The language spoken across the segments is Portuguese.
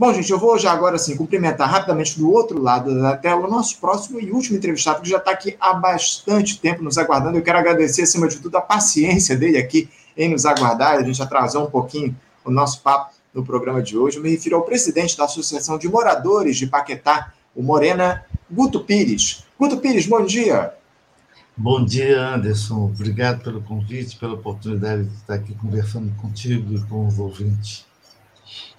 Bom, gente, eu vou já agora assim cumprimentar rapidamente do outro lado da tela o nosso próximo e último entrevistado, que já está aqui há bastante tempo nos aguardando. Eu quero agradecer, acima de tudo, a paciência dele aqui em nos aguardar. A gente atrasou um pouquinho o nosso papo no programa de hoje. Eu me refiro ao presidente da Associação de Moradores de Paquetá, o Morena, Guto Pires. Guto Pires, bom dia. Bom dia, Anderson. Obrigado pelo convite, pela oportunidade de estar aqui conversando contigo e com os ouvintes.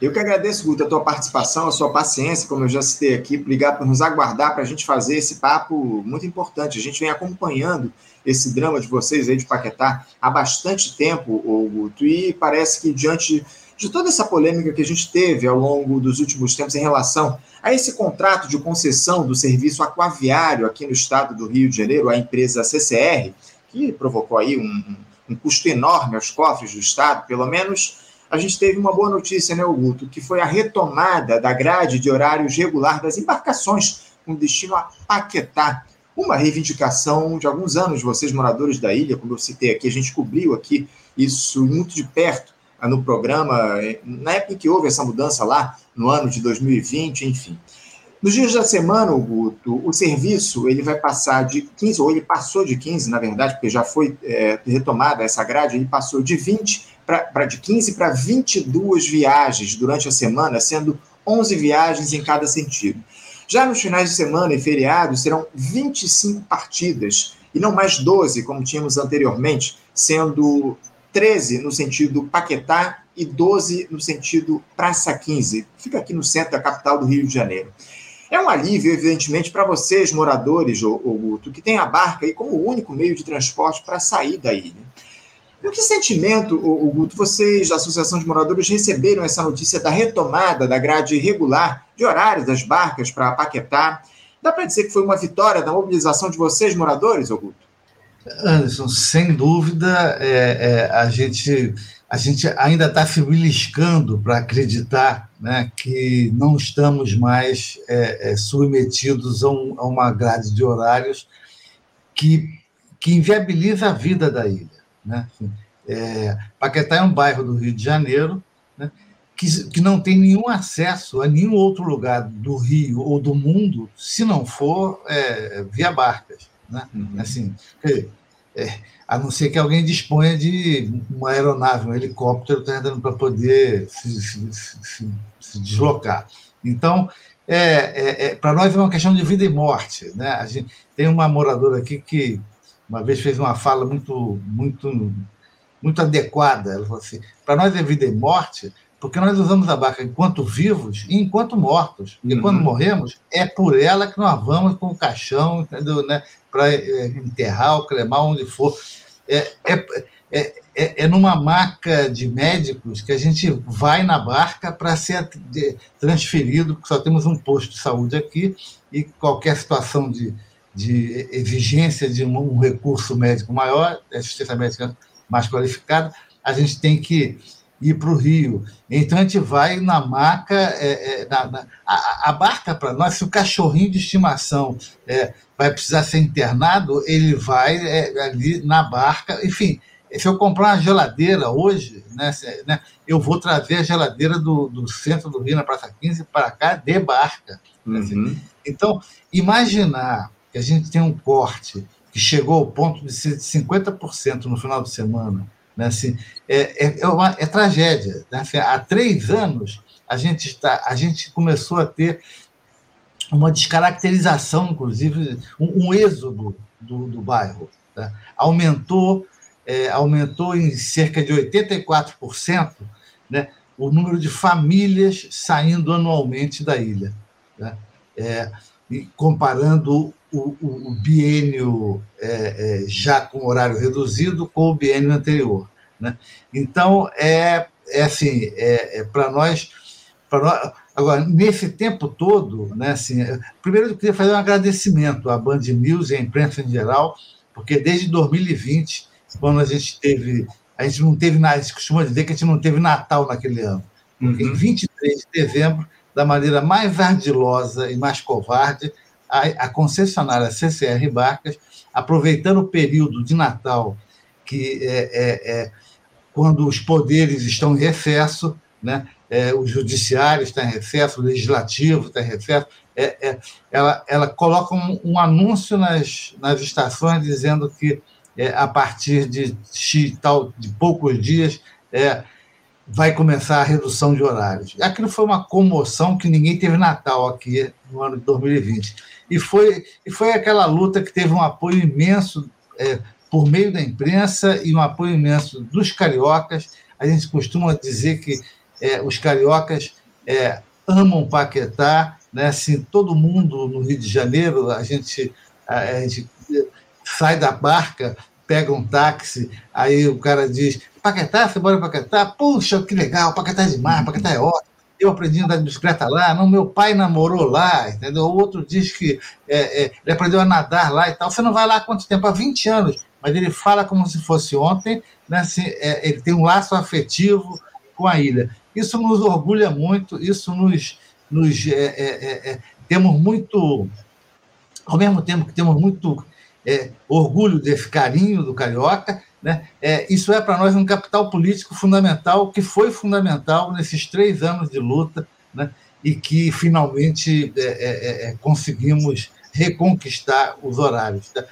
Eu que agradeço, Guto, a tua participação, a sua paciência, como eu já citei aqui, obrigado por nos aguardar para a gente fazer esse papo muito importante. A gente vem acompanhando esse drama de vocês aí de Paquetá há bastante tempo, Guto, e parece que diante de toda essa polêmica que a gente teve ao longo dos últimos tempos em relação a esse contrato de concessão do serviço aquaviário aqui no estado do Rio de Janeiro, a empresa CCR, que provocou aí um, um custo enorme aos cofres do estado, pelo menos a gente teve uma boa notícia, né, Augusto, que foi a retomada da grade de horários regular das embarcações com destino a Paquetá. Uma reivindicação de alguns anos, vocês moradores da ilha, como eu citei aqui, a gente cobriu aqui isso muito de perto ah, no programa, na época que houve essa mudança lá, no ano de 2020, enfim. Nos dias da semana, Guto, o serviço ele vai passar de 15, ou ele passou de 15, na verdade, porque já foi é, retomada essa grade, ele passou de 20 para de 15 para 22 viagens durante a semana, sendo 11 viagens em cada sentido. Já nos finais de semana e feriados serão 25 partidas e não mais 12, como tínhamos anteriormente, sendo 13 no sentido Paquetá e 12 no sentido Praça 15. Fica aqui no centro da capital do Rio de Janeiro. É um alívio, evidentemente, para vocês, moradores, Guto, que tem a barca aí como o único meio de transporte para sair da ilha. E que sentimento, o Guto, vocês da Associação de Moradores receberam essa notícia da retomada da grade regular de horários das barcas para Paquetá? Dá para dizer que foi uma vitória da mobilização de vocês, moradores, Guto? Anderson, sem dúvida, é, é, a, gente, a gente ainda está se beliscando para acreditar né, que não estamos mais é, é, submetidos a, um, a, uma grade de horários que, que inviabiliza a vida da ilha. Né? É, Paquetá é um bairro do Rio de Janeiro né, que, que não tem nenhum acesso a nenhum outro lugar do Rio ou do mundo se não for é, via barcas. Né? Uhum. Assim, é, a não ser que alguém disponha de uma aeronave, um helicóptero para poder se, se, se, se, deslocar. Então, é, é, é para nós é uma questão de vida e morte. Né? A gente tem uma moradora aqui que uma vez fez uma fala muito, muito, muito adequada. Ela falou assim: para nós é vida e morte, porque nós usamos a barca enquanto vivos e enquanto mortos. E uhum. quando morremos, é por ela que nós vamos com o caixão né, para é, enterrar ou cremar onde for. É, é, é, é, é, numa maca de médicos que a gente vai na barca para ser transferido, porque só temos um posto de saúde aqui e qualquer situação de de exigência de um recurso médico maior, assistência médica mais qualificada, a gente tem que ir para o Rio. Então a gente vai na maca, é, é, na, na, a, a, barca para nós, se o cachorrinho de estimação é, vai precisar ser internado, ele vai é, ali na barca, enfim. Se eu comprar uma geladeira hoje, né, se, né, eu vou trazer a geladeira do, do centro do Rio, na Praça 15, para cá de barca. Uhum. Então, imaginar que a gente tem um corte que chegou ao ponto de ser de 50% no final de semana, né? assim, é, é, é, uma, é tragédia. Né? Assim, há três anos, a gente, está, a gente começou a ter uma descaracterização, inclusive, um, um êxodo do, do bairro. Tá? Aumentou, é, aumentou em cerca de 84% né, o número de famílias saindo anualmente da ilha. Tá? É, comparando o, o, o biênio é, é, já com horário reduzido com o biênio anterior. Né? Então, é, é assim, é, é para nós, nós. Agora, nesse tempo todo, né, assim, primeiro eu queria fazer um agradecimento à Band News e à imprensa em geral, porque desde 2020, quando a gente teve. A gente não teve nada, a gente costuma dizer que a gente não teve Natal naquele ano. Uhum. Em 23 de dezembro, da maneira mais ardilosa e mais covarde, a, a concessionária CCR Barcas, aproveitando o período de Natal, que é, é, é quando os poderes estão em recesso, né, é, o judiciário está em recesso, o legislativo está em recesso. É, é, ela, ela coloca um, um, anúncio nas, nas estações dizendo que é, a partir de, tal, de poucos dias é, vai começar a redução de horários. Aquilo foi uma comoção que ninguém teve Natal aqui no ano de 2020. E foi, e foi aquela luta que teve um apoio imenso é, por meio da imprensa e um apoio imenso dos cariocas. A gente costuma dizer que é, os cariocas é, amam Paquetá, né? Assim, todo mundo no Rio de Janeiro, a gente, a, a gente sai da barca, pega um táxi, aí o cara diz, Paquetá, você mora em Paquetá? Puxa, que legal, Paquetá é demais, Paquetá é ótimo. Eu aprendi a andar de bicicleta lá, não, meu pai namorou lá, entendeu? O outro diz que é, é, ele aprendeu a nadar lá e tal. Você não vai lá há quanto tempo? Há 20 anos. Mas ele fala como se fosse ontem, né? Assim, é, ele tem um laço afetivo com a ilha. Isso nos orgulha muito, isso nos. nos é, é, é, temos muito. Ao mesmo tempo que temos muito orgulho desse carinho do carioca, né? É, isso é para nós um capital político fundamental, que foi fundamental nesses três anos de luta, né? e que finalmente é, é, é conseguimos reconquistar os horários. Tá?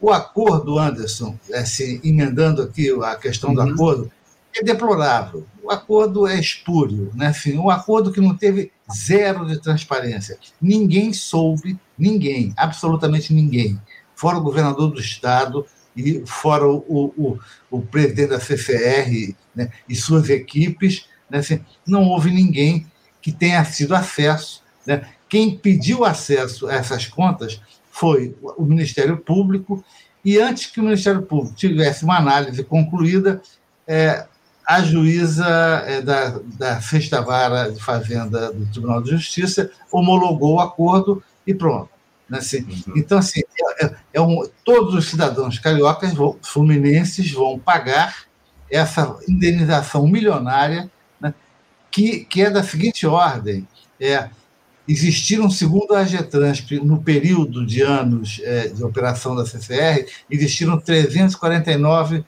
O acordo, Anderson, assim, emendando aqui a questão do uhum. acordo, é deplorável. O acordo é espúrio, né? Assim, um acordo que não teve zero de transparência. Ninguém soube, ninguém, absolutamente ninguém, fora o governador do estado, e fora o, o, o presidente da CCR né, e suas equipes, né, assim, não houve ninguém que tenha sido acesso. Né? Quem pediu acesso a essas contas foi o Ministério Público, e antes que o Ministério Público tivesse uma análise concluída, é, a juíza é, da, da Sexta Vara de Fazenda do Tribunal de Justiça homologou o acordo e pronto. Né? Assim, uhum. Então, assim, é, é, é um, todos os cidadãos cariocas vão, fluminenses vão pagar essa indenização milionária, né? que, que é da seguinte ordem: é, existiram, segundo a Getransp, no período de anos é, de operação da CCR, existiram 349,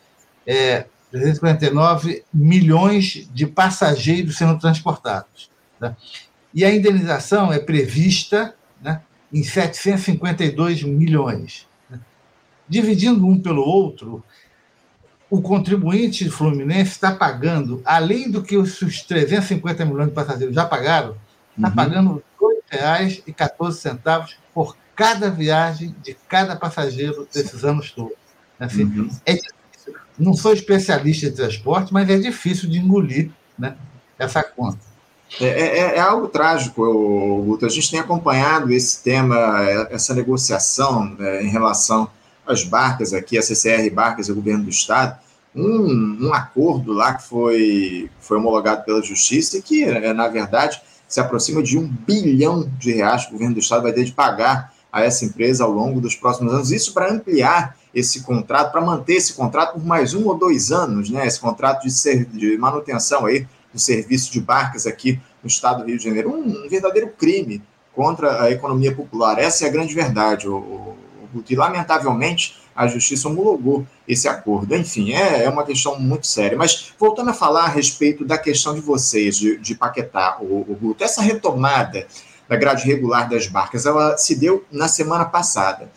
é, 349 milhões de passageiros sendo transportados. Né? E a indenização é prevista né, em 752 milhões. Dividindo um pelo outro, o contribuinte fluminense está pagando, além do que os 350 milhões de passageiros já pagaram, está uhum. pagando R$ 2,14 por cada viagem de cada passageiro desses anos todos. Assim, uhum. é não sou especialista em transporte, mas é difícil de engolir né, essa conta. É, é, é, algo trágico, Guto. A gente tem acompanhado esse tema, essa negociação né, em relação às barcas aqui, a CCR Barcas e o governo do Estado. Um, um acordo lá que foi, foi homologado pela Justiça e que, é, na verdade, se aproxima de um bilhão de reais que o governo do Estado vai ter de pagar a essa empresa ao longo dos próximos anos. Isso para ampliar esse contrato, para manter esse contrato por mais um ou dois anos, né? Esse contrato de, ser, de manutenção aí do serviço de barcas aqui no estado do Rio de Janeiro. Um, um verdadeiro crime contra a economia popular. Essa é a grande verdade, o, e lamentavelmente a justiça homologou esse acordo. Enfim, é, é, uma questão muito séria. Mas voltando a falar a respeito da questão de vocês, de, de o, o Guto, essa retomada da grade regular das barcas, ela se deu na semana passada.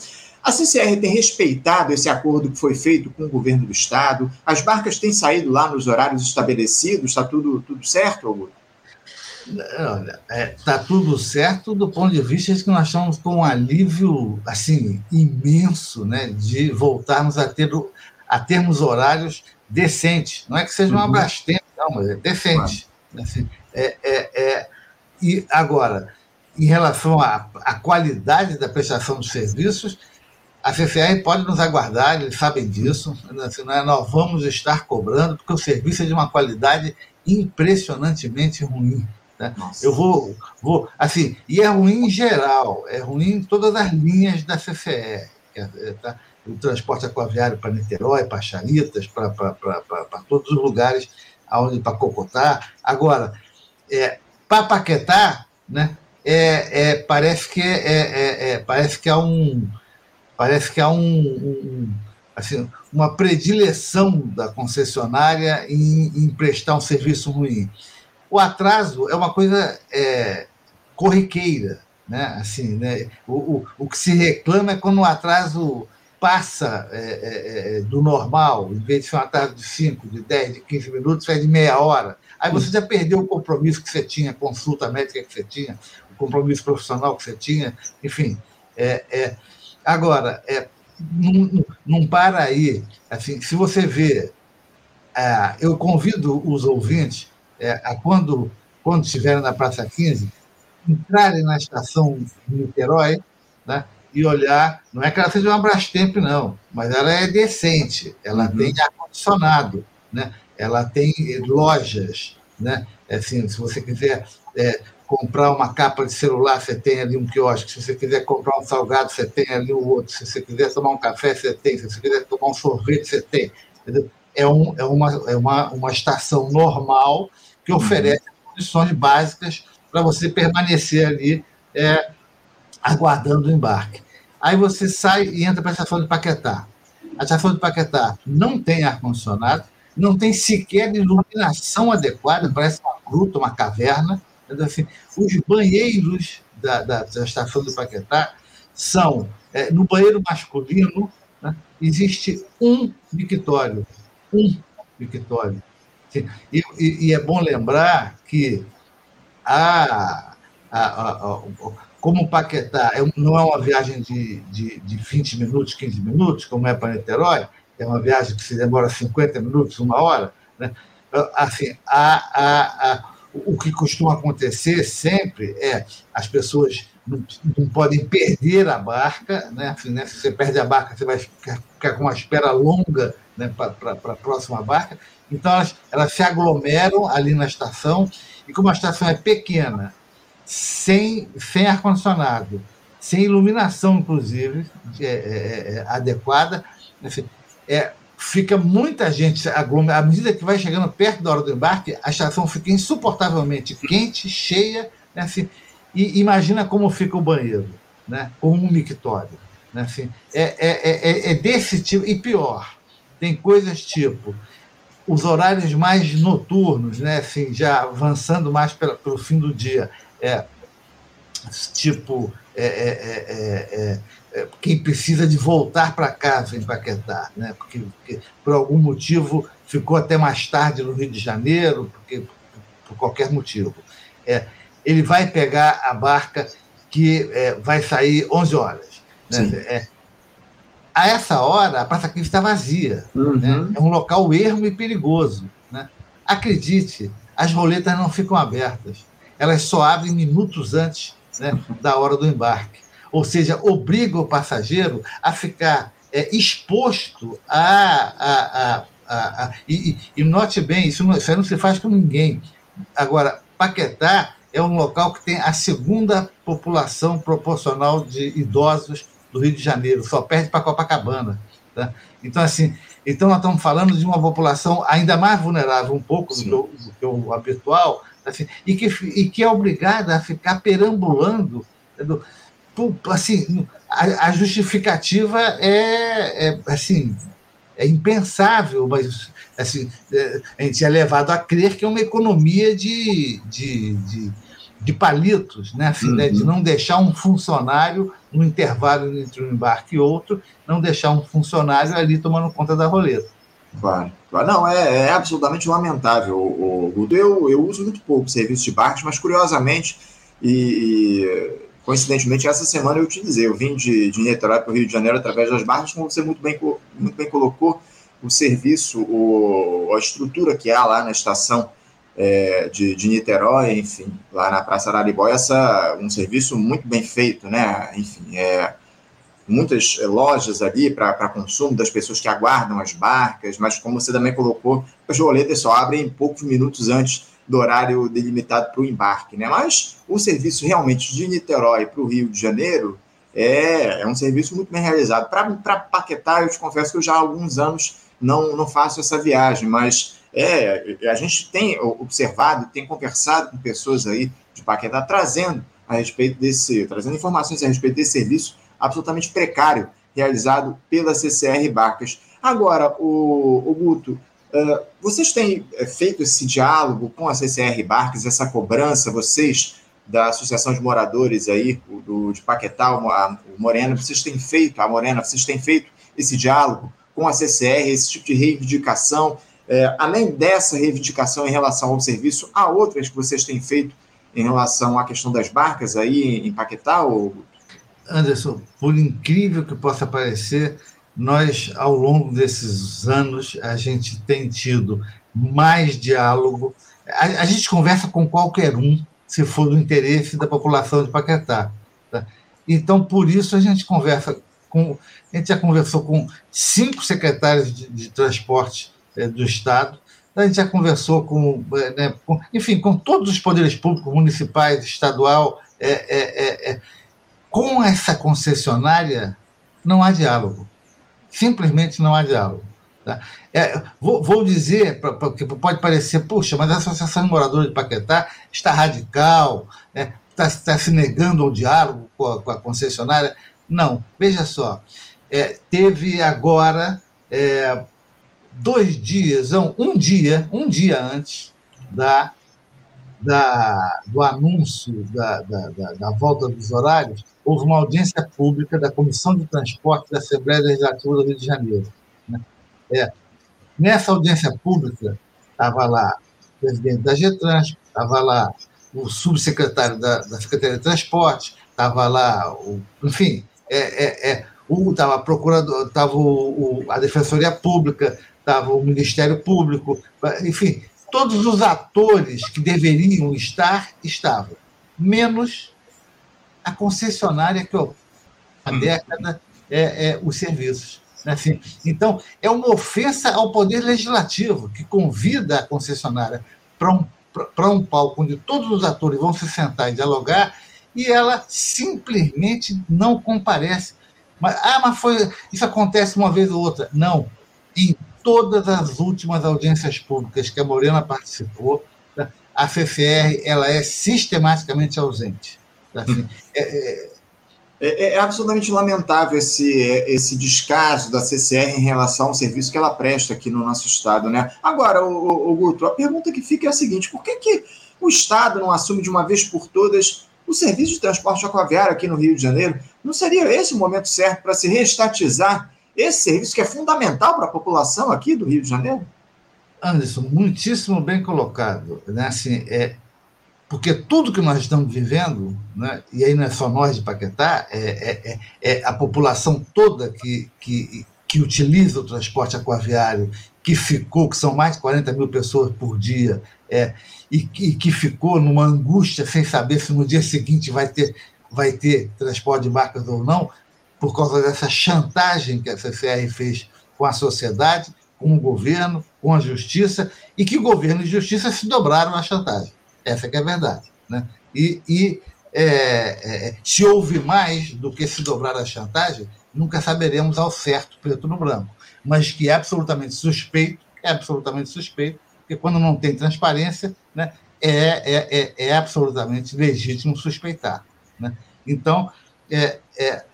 A CCR tem respeitado esse acordo que foi feito com o governo do estado? As barcas têm saído lá nos horários estabelecidos? Está tudo, tudo certo, Augusto? Está é, tá tudo certo do ponto de vista de que nós estamos com um alívio assim imenso né, de voltarmos a, ter, a termos horários decentes. Não é que seja uma uhum. Não, mas é decente. Claro. Assim, é, é, é, e agora, em relação à, à qualidade da prestação dos serviços, a CCR pode nos aguardar, eles sabem disso. Assim, né, nós vamos estar cobrando, porque o serviço é de uma qualidade impressionantemente ruim. Né? Eu vou, vou, assim, e é ruim em geral, é ruim em todas as linhas da CCR. É, é, tá? O transporte aquaviário para Niterói, para Charitas, para todos os lugares, aonde para Cocotá. Agora, é, para Paquetá, né, é, é, parece que é, é, é, parece que há um parece que há um, um assim, uma predileção da concessionária em, em, prestar um serviço ruim. o atraso é uma coisa é, corriqueira, né? Assim, né? O, o, o que se reclama é quando o atraso passa é, é, é do normal, em vez de ser um atraso de 5, de 10, de 15 minutos, faz de meia hora. Aí você já perdeu o compromisso que você tinha, a consulta médica que você tinha, o compromisso profissional que você tinha, enfim. É, é, agora, é, não, não para aí. Assim, se você vê, é, eu convido os ouvintes é, a quando, quando estiverem na Praça 15, entrarem na estação de Niterói né, e olhar. Não é que ela seja uma Brastemp, não, mas ela é decente, ela uhum. tem ar-condicionado, né, ela tem lojas. Né, é assim, se você quiser é, comprar uma capa de celular, você tem ali um quiosque. Se você quiser comprar um salgado, você tem ali o outro. Se você quiser tomar um café, você tem. Se você quiser tomar um sorvete, você tem. É, um, é, uma, é uma, uma estação normal que oferece uhum. condições básicas para você permanecer ali é, aguardando o embarque. Aí você sai e entra para a estação de Paquetá. A estação de Paquetá não tem ar-condicionado, não tem sequer iluminação adequada, parece uma gruta, uma caverna. Assim, os banheiros da, da, da estação do Paquetá são, é, no banheiro masculino, né, existe um mictório, um mictório. E, e, e, é bom lembrar que a, a, a, como o Paquetá é, não é uma viagem de, de, de 20 minutos, 15 minutos, como é para Niterói, é uma viagem que se demora 50 minutos, uma hora, né? assim, a, a, a, o que costuma acontecer sempre é as pessoas não, não podem perder a barca, né? Assim, né? se você perde a barca, você vai ficar, ficar com uma espera longa né? para a próxima barca. Então, elas, elas se aglomeram ali na estação, e como a estação é pequena, sem, sem ar-condicionado, sem iluminação, inclusive, é, é, é, é adequada, assim, é, fica muita gente aglomerada. À medida que vai chegando perto da hora do embarque, a estação fica insuportavelmente quente, cheia, né, assim, e imagina como fica o banheiro, né, com um mictório. Né, assim, é, é, é, é desse tipo, e pior, tem coisas tipo os horários mais noturnos, né, assim, já avançando mais pela, pelo fim do dia, é, tipo é, é, é, é, quem precisa de voltar para casa em Paquetá, né? Porque, porque, por algum motivo ficou até mais tarde no Rio de Janeiro, porque por qualquer motivo. É, ele vai pegar a barca que é, vai sair 11 horas. Né? É, a essa hora, a Praça 15 está vazia. Uhum. Né? É um local ermo e perigoso. Né? Acredite, as roletas não ficam abertas. Elas só abrem minutos antes né, da hora do embarque. Ou seja, obriga o passageiro a ficar é, exposto a. a, a, a, a e, e, note bem, isso não, isso não se faz com ninguém. Agora, Paquetá é um local que tem a segunda população proporcional de idosos do Rio de Janeiro, só perde para Copacabana. Tá? Então, assim, então nós estamos falando de uma população ainda mais vulnerável, um pouco do que, o, do que o habitual, assim, e, que, e que é obrigada a ficar perambulando. Assim, a, a justificativa é, é, assim, é impensável, mas assim, é, a gente é levado a crer que é uma economia de, de, de, de palitos, né? Assim, uhum. né? de uhum. não deixar um funcionário no intervalo entre um embarque e outro, não deixar um funcionário ali tomando conta da roleta. Claro, claro. Não, é, é absolutamente lamentável, o, Guto. Eu, eu uso muito pouco serviço de barcos, mas curiosamente, e coincidentemente, essa semana eu utilizei. Eu vim de, de Niterói para o Rio de Janeiro através das barcas, como você muito bem, muito bem colocou, o serviço, o, a estrutura que há lá na estação é, de, de Niterói, enfim, lá na Praça Araribóia, essa, um serviço muito bem feito, né? Enfim, é, muitas lojas ali para consumo das pessoas que aguardam as barcas, mas como você também colocou, as roletas só abrem poucos minutos antes do horário delimitado para o embarque, né? Mas o serviço realmente de Niterói para o Rio de Janeiro é, é um serviço muito bem realizado. Para Paquetá, eu te confesso que eu já há alguns anos não, não faço essa viagem, mas é, a gente tem observado, tem conversado com pessoas aí de Paquetá, trazendo a respeito desse, trazendo informações a respeito desse serviço absolutamente precário realizado pela CCR Barcas. Agora, o, o Guto, Uh, vocês têm é, feito esse diálogo com a CCR Barques, essa cobrança, vocês da Associação de Moradores aí, do, de Paquetá, a, o Morena, vocês têm feito, a Morena, vocês têm feito esse diálogo com a CCR, esse tipo de reivindicação, é, além dessa reivindicação em relação ao serviço, há outras que vocês têm feito em relação à questão das barcas aí em Paquetá? Ou... Anderson, por incrível que possa parecer, nós, ao longo desses anos, a gente tem tido mais diálogo. A, a gente conversa com qualquer um, se for do interesse da população de Paquetá. Tá? Então, por isso, a gente conversa com. A gente já conversou com cinco secretários de, de transporte é, do Estado, a gente já conversou com, eh, né, com, enfim, com todos os poderes públicos, municipais, estadual. É, é, é, com essa concessionária, não há diálogo. Simplesmente não há diálogo. Tá? É, vou, vou, dizer, porque pode parecer, puxa, mas a Associação de Moradores de Paquetá está radical, está né, tá, se negando ao diálogo com a, com a concessionária. Não, veja só, é, teve agora, é, dois dias, um dia, um dia antes da, da, do anúncio da, da, da, volta dos horários, houve uma audiência pública da Comissão de Transporte da Assembleia Legislativa do Rio de Janeiro. Né? É, nessa audiência pública, estava lá o presidente da GETRANS, estava lá o subsecretário da, da Secretaria de Transporte, estava lá, o, enfim, é, é, é, procurador, estava a Defensoria Pública, estava o Ministério Público, enfim, todos os atores que deveriam estar, estavam, menos a concessionária que a hum. década é, é os serviços. Assim, então, é uma ofensa ao Poder Legislativo, que convida a concessionária para um, um palco onde todos os atores vão se sentar e dialogar, e ela simplesmente não comparece. Mas, ah, mas foi, isso acontece uma vez ou outra. Não. Em todas as últimas audiências públicas que a Morena participou, tá? a CCR ela é sistematicamente ausente. Tá? Assim, é, é, é, é, absolutamente lamentável esse, esse descaso da CCR em relação ao serviço que ela presta aqui no nosso Estado. Né? Agora, o, o, Guto, a pergunta que fica é a seguinte: por que, que o Estado não assume de uma vez por todas o serviço de transporte aquaviário aqui no Rio de Janeiro? Não seria esse o momento certo para se reestatizar esse serviço que é fundamental para a população aqui do Rio de Janeiro? Anderson, muitíssimo bem colocado. Né? Assim, é, porque tudo que nós estamos vivendo, né, e aí não é só nós de Paquetá, é, é, é, é a população toda que, que, que utiliza o transporte aquaviário, que ficou, que são mais de 40 mil pessoas por dia, é, e, e que ficou numa angústia sem saber se no dia seguinte vai ter, vai ter transporte de barcas ou não, por causa dessa chantagem que a CCR fez com a sociedade, com o governo, com a justiça, e que governo e justiça se dobraram à chantagem. Essa é a verdade. Né? E, e é, é, se houve mais do que se dobrar à chantagem, nunca saberemos ao certo, preto no branco. Mas que é absolutamente suspeito, é absolutamente suspeito, porque quando não tem transparência, né, é, é, é, é absolutamente legítimo suspeitar. Né? Então, é, é,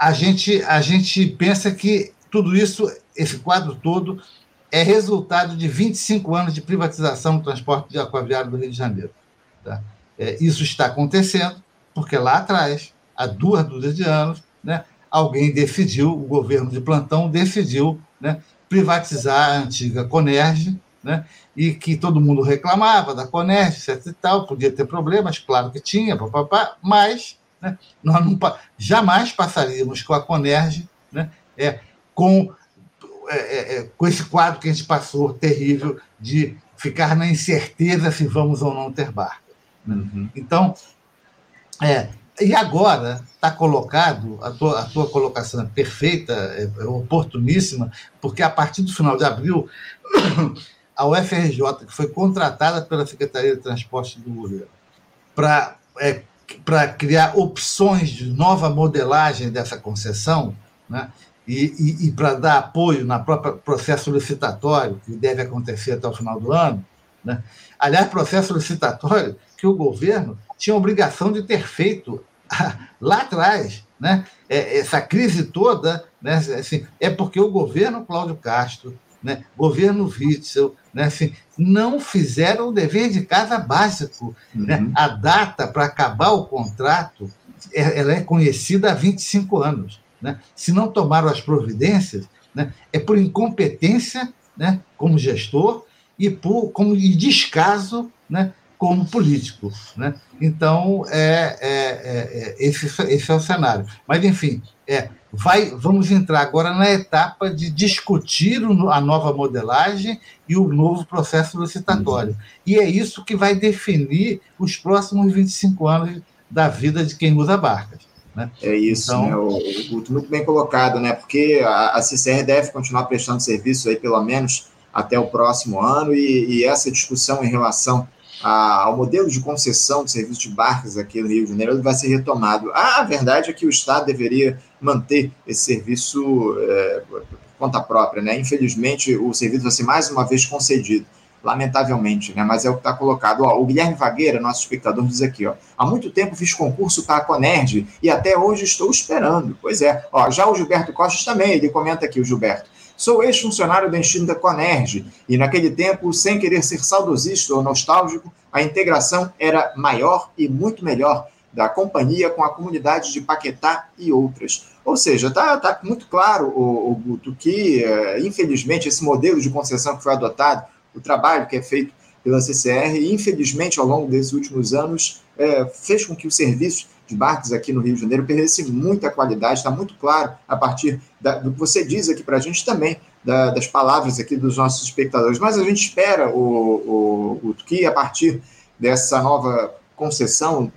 a gente, a gente pensa que tudo isso, esse quadro todo, é resultado de 25 anos de privatização do transporte de aquaviário do Rio de Janeiro. Tá? É, isso está acontecendo porque lá atrás, há duas dúzias de anos, né, alguém decidiu, o governo de plantão decidiu né, privatizar a antiga Conerge, né, e que todo mundo reclamava da Conerge, etc. e tal, podia ter problemas, claro que tinha, papapá, mas né? Nós não, jamais passaríamos com a Conerge né? é, com, é, é, é, com esse quadro que a gente passou terrível de ficar na incerteza se vamos ou não ter barco. Né? Uhum. Então, é, e agora está colocado, a tua, a tua colocação é perfeita, é, é oportuníssima, porque a partir do final de abril, a UFRJ, que foi contratada pela Secretaria de Transporte do governo para é, para criar opções de nova modelagem dessa concessão, né? e, e, e para dar apoio na própria processo licitatório, que deve acontecer até o final do ano. Né? Aliás, processo licitatório que o governo tinha obrigação de ter feito lá atrás. Né? É, essa crise toda né, assim, é porque o governo Cláudio Castro né, governo Witzel, né, assim, não fizeram o dever de casa básico. Uhum. Né? A data para acabar o contrato é, ela é conhecida há 25 anos. Né? Se não tomaram as providências, né, é por incompetência né, como gestor e por como e descaso né, como político. Né? Então, é, é, é, é esse, esse é o cenário. Mas, enfim, é, vai, vamos entrar agora na etapa de discutir a nova modelagem e o novo processo licitatório. E é isso que vai definir os próximos 25 anos da vida de quem usa barcas. Né? É isso, então, né? o, o, muito bem colocado, né? porque a, a CCR deve continuar prestando serviço aí pelo menos até o próximo ano, e, e essa discussão em relação a, ao modelo de concessão de serviço de barcas aqui no Rio de Janeiro vai ser retomado. A verdade é que o Estado deveria manter esse serviço é, por conta própria, né? Infelizmente, o serviço vai ser mais uma vez concedido, lamentavelmente, né? Mas é o que está colocado. Ó, o Guilherme Vagueira, nosso espectador, diz aqui: ó, há muito tempo fiz concurso para a Conerd e até hoje estou esperando. Pois é, ó, já o Gilberto Costa também, ele comenta aqui, o Gilberto. Sou ex-funcionário da extinta Conerj e, naquele tempo, sem querer ser saudosista ou nostálgico, a integração era maior e muito melhor da companhia com a comunidade de Paquetá e outras. Ou seja, está tá muito claro, o, o Guto, que, é, infelizmente, esse modelo de concessão que foi adotado, o trabalho que é feito pela CCR, infelizmente, ao longo desses últimos anos, é, fez com que o serviço de barcos aqui no Rio de Janeiro perdesse muita qualidade, está muito claro a partir da, do que você diz aqui para a gente também, da, das palavras aqui dos nossos espectadores. Mas a gente espera o, o, o que, a partir dessa nova concessão,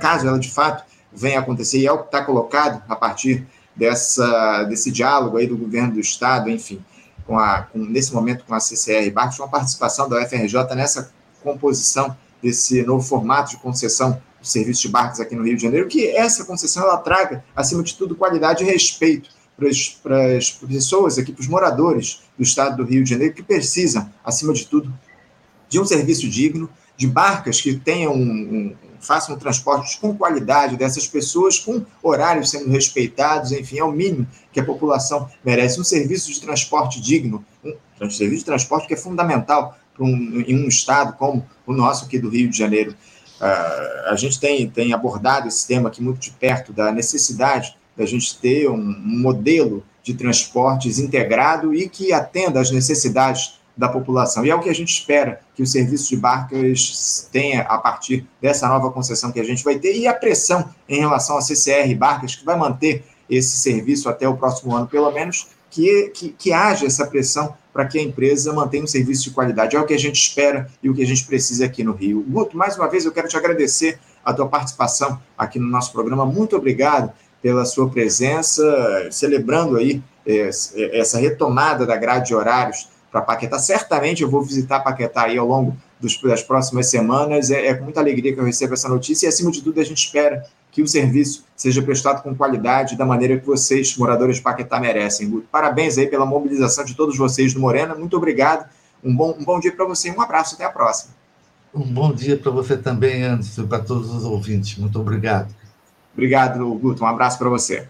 caso ela de fato venha a acontecer, e é o que está colocado a partir dessa, desse diálogo aí do governo do Estado, enfim, com a, com, nesse momento com a CCR Barcos, uma participação da UFRJ nessa composição desse novo formato de concessão do serviço de barcos aqui no Rio de Janeiro, que essa concessão ela traga, acima de tudo, qualidade e respeito para as pessoas aqui, para os moradores do estado do Rio de Janeiro, que precisam, acima de tudo, de um serviço digno, de barcas que tenham um, um, façam transportes com qualidade dessas pessoas, com horários sendo respeitados, enfim, é o mínimo que a população merece. Um serviço de transporte digno, um serviço de transporte que é fundamental um, em um estado como o nosso aqui do Rio de Janeiro. Uh, a gente tem, tem abordado esse tema aqui muito de perto, da necessidade da gente ter um, modelo de transportes integrado e que atenda às necessidades da população. E é o que a gente espera que o serviço de barcas tenha a partir dessa nova concessão que a gente vai ter e a pressão em relação à CCR Barcas, que vai manter esse serviço até o próximo ano, pelo menos, que, que, que haja essa pressão para que a empresa mantenha um serviço de qualidade. É o que a gente espera e o que a gente precisa aqui no Rio. Guto, mais uma vez eu quero te agradecer a tua participação aqui no nosso programa. Muito obrigado pela sua presença, celebrando aí é, essa retomada da grade de horários para Paquetá. Certamente eu vou visitar Paquetá aí ao longo dos, das próximas semanas. É, é, com muita alegria que eu recebo essa notícia e, acima de tudo, a gente espera que o serviço seja prestado com qualidade da maneira que vocês, moradores de Paquetá, merecem. Parabéns aí pela mobilização de todos vocês do Morena. Muito obrigado. Um bom, um bom dia para você e um abraço. Até a próxima. Um bom dia para você também, Anderson, para todos os ouvintes. Muito obrigado. Obrigado, Guto. Um abraço para você.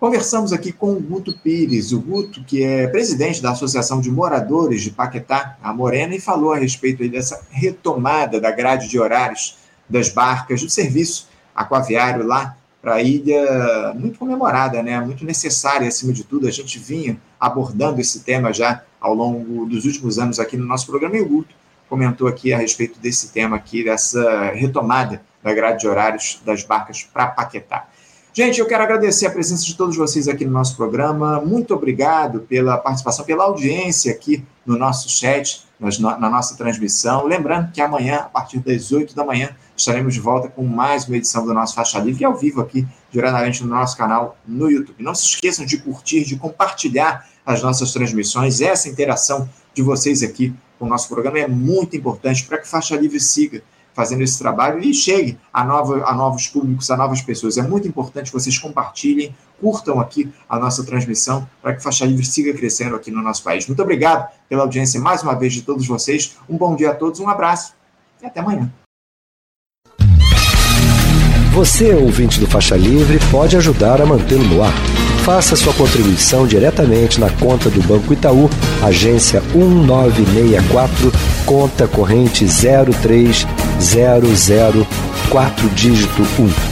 Conversamos aqui com o Guto Pires, o Guto, que é presidente da Associação de Moradores de Paquetá, a Morena, e falou a respeito dessa retomada da grade de horários das barcas do serviço aquaviário lá para a ilha, muito comemorada, né? muito necessária, acima de tudo. A gente vinha abordando esse tema já ao longo dos últimos anos aqui no nosso programa, e o Guto comentou aqui a respeito desse tema aqui, dessa retomada da grade de horários das barcas para Paquetá. Gente, eu quero agradecer a presença de todos vocês aqui no nosso programa. Muito obrigado pela participação, pela audiência aqui no nosso chat, na nossa transmissão. Lembrando que amanhã, a partir das 8 da manhã, estaremos de volta com mais uma edição do nosso Faixa Livre, ao vivo aqui, diretamente no nosso canal no YouTube. Não se esqueçam de curtir, de compartilhar as nossas transmissões. Essa interação de vocês aqui com o nosso programa é muito importante para que Faixa Livre siga fazendo esse trabalho e chegue a, a novos públicos, a novas pessoas. É muito importante que vocês compartilhem, curtam aqui a nossa transmissão para que Faixa Livre siga crescendo aqui no nosso país. Muito obrigado pela audiência mais uma vez de todos vocês. Um bom dia a todos, um abraço e até amanhã. Você, ouvinte do Faixa Livre, pode ajudar a mantê-lo no ar Faça sua contribuição diretamente na conta do Banco Itaú, agência 1964, conta corrente 03004 dígito 1.